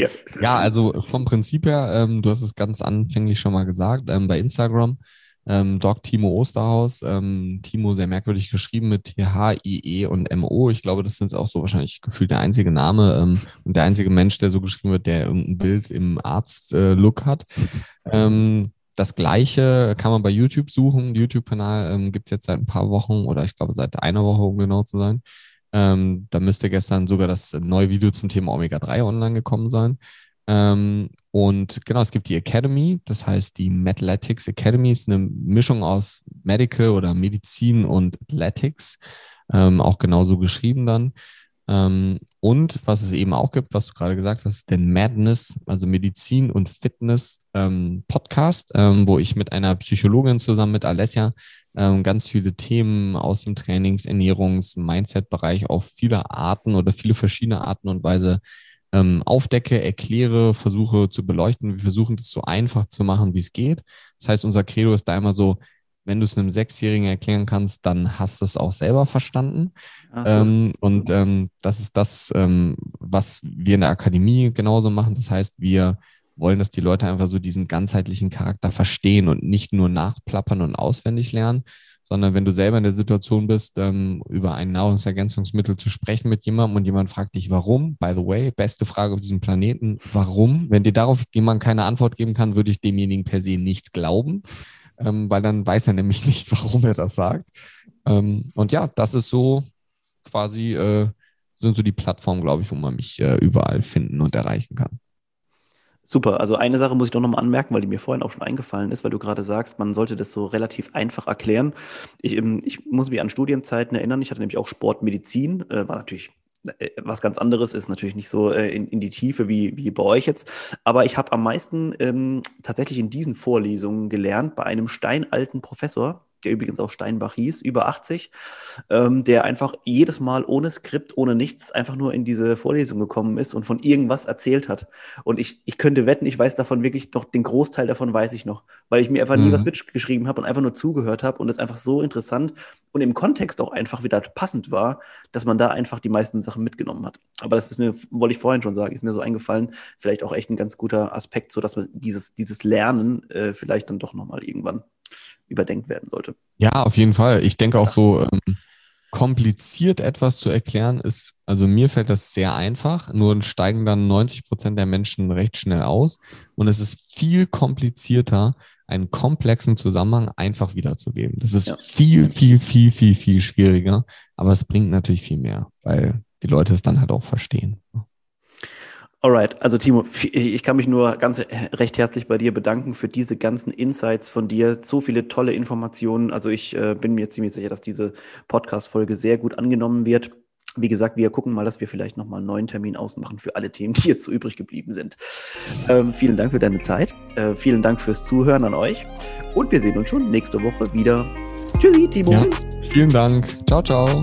Speaker 1: ja, also vom Prinzip her, ähm, du hast es ganz anfänglich schon mal gesagt, ähm, bei Instagram, ähm, Doc Timo Osterhaus, ähm, Timo sehr merkwürdig geschrieben mit T-H-I-E und M-O. Ich glaube, das sind auch so wahrscheinlich gefühlt der einzige Name ähm, und der einzige Mensch, der so geschrieben wird, der irgendein Bild im Arzt-Look äh, hat. Das gleiche kann man bei YouTube suchen. YouTube-Kanal ähm, gibt es jetzt seit ein paar Wochen oder ich glaube seit einer Woche, um genau zu sein. Ähm, da müsste gestern sogar das neue Video zum Thema Omega-3 online gekommen sein. Ähm, und genau, es gibt die Academy, das heißt die Mathletics Academy ist eine Mischung aus Medical oder Medizin und Athletics, ähm, auch genauso geschrieben dann. Ähm, und was es eben auch gibt, was du gerade gesagt hast, den Madness, also Medizin und Fitness ähm, Podcast, ähm, wo ich mit einer Psychologin zusammen mit Alessia ähm, ganz viele Themen aus dem Trainings-, Ernährungs-, Mindset-Bereich auf viele Arten oder viele verschiedene Arten und Weise ähm, aufdecke, erkläre, versuche zu beleuchten. Wir versuchen das so einfach zu machen, wie es geht. Das heißt, unser Credo ist da immer so, wenn du es einem Sechsjährigen erklären kannst, dann hast du es auch selber verstanden. Ähm, und ähm, das ist das, ähm, was wir in der Akademie genauso machen. Das heißt, wir wollen, dass die Leute einfach so diesen ganzheitlichen Charakter verstehen und nicht nur nachplappern und auswendig lernen, sondern wenn du selber in der Situation bist, ähm, über ein Nahrungsergänzungsmittel zu sprechen mit jemandem und jemand fragt dich, warum, by the way, beste Frage auf diesem Planeten, warum? Wenn dir darauf jemand keine Antwort geben kann, würde ich demjenigen per se nicht glauben, ähm, weil dann weiß er nämlich nicht, warum er das sagt. Ähm, und ja, das ist so quasi, äh, sind so die Plattformen, glaube ich, wo man mich äh, überall finden und erreichen kann.
Speaker 2: Super. Also eine Sache muss ich doch nochmal anmerken, weil die mir vorhin auch schon eingefallen ist, weil du gerade sagst, man sollte das so relativ einfach erklären. Ich, ähm, ich muss mich an Studienzeiten erinnern. Ich hatte nämlich auch Sportmedizin, äh, war natürlich was ganz anderes, ist natürlich nicht so äh, in, in, die Tiefe wie, wie bei euch jetzt. Aber ich habe am meisten ähm, tatsächlich in diesen Vorlesungen gelernt bei einem steinalten Professor, der übrigens auch Steinbach hieß, über 80, ähm, der einfach jedes Mal ohne Skript, ohne nichts, einfach nur in diese Vorlesung gekommen ist und von irgendwas erzählt hat. Und ich, ich könnte wetten, ich weiß davon wirklich noch, den Großteil davon weiß ich noch, weil ich mir einfach mhm. nie was mitgeschrieben habe und einfach nur zugehört habe und es einfach so interessant und im Kontext auch einfach wieder passend war, dass man da einfach die meisten Sachen mitgenommen hat. Aber das ist mir, wollte ich vorhin schon sagen, ist mir so eingefallen, vielleicht auch echt ein ganz guter Aspekt, so dass man dieses, dieses Lernen äh, vielleicht dann doch nochmal irgendwann überdenkt werden sollte.
Speaker 1: Ja, auf jeden Fall. Ich denke auch so, ähm, kompliziert etwas zu erklären ist, also mir fällt das sehr einfach, nur steigen dann 90 Prozent der Menschen recht schnell aus. Und es ist viel komplizierter, einen komplexen Zusammenhang einfach wiederzugeben. Das ist ja. viel, viel, viel, viel, viel schwieriger, aber es bringt natürlich viel mehr, weil die Leute es dann halt auch verstehen.
Speaker 2: Alright, also Timo, ich kann mich nur ganz recht herzlich bei dir bedanken für diese ganzen Insights von dir, so viele tolle Informationen. Also ich äh, bin mir ziemlich sicher, dass diese Podcast-Folge sehr gut angenommen wird. Wie gesagt, wir gucken mal, dass wir vielleicht nochmal einen neuen Termin ausmachen für alle Themen, die jetzt so übrig geblieben sind. Ähm, vielen Dank für deine Zeit. Äh, vielen Dank fürs Zuhören an euch. Und wir sehen uns schon nächste Woche wieder. Tschüssi, Timo. Ja,
Speaker 1: vielen Dank. Ciao, ciao.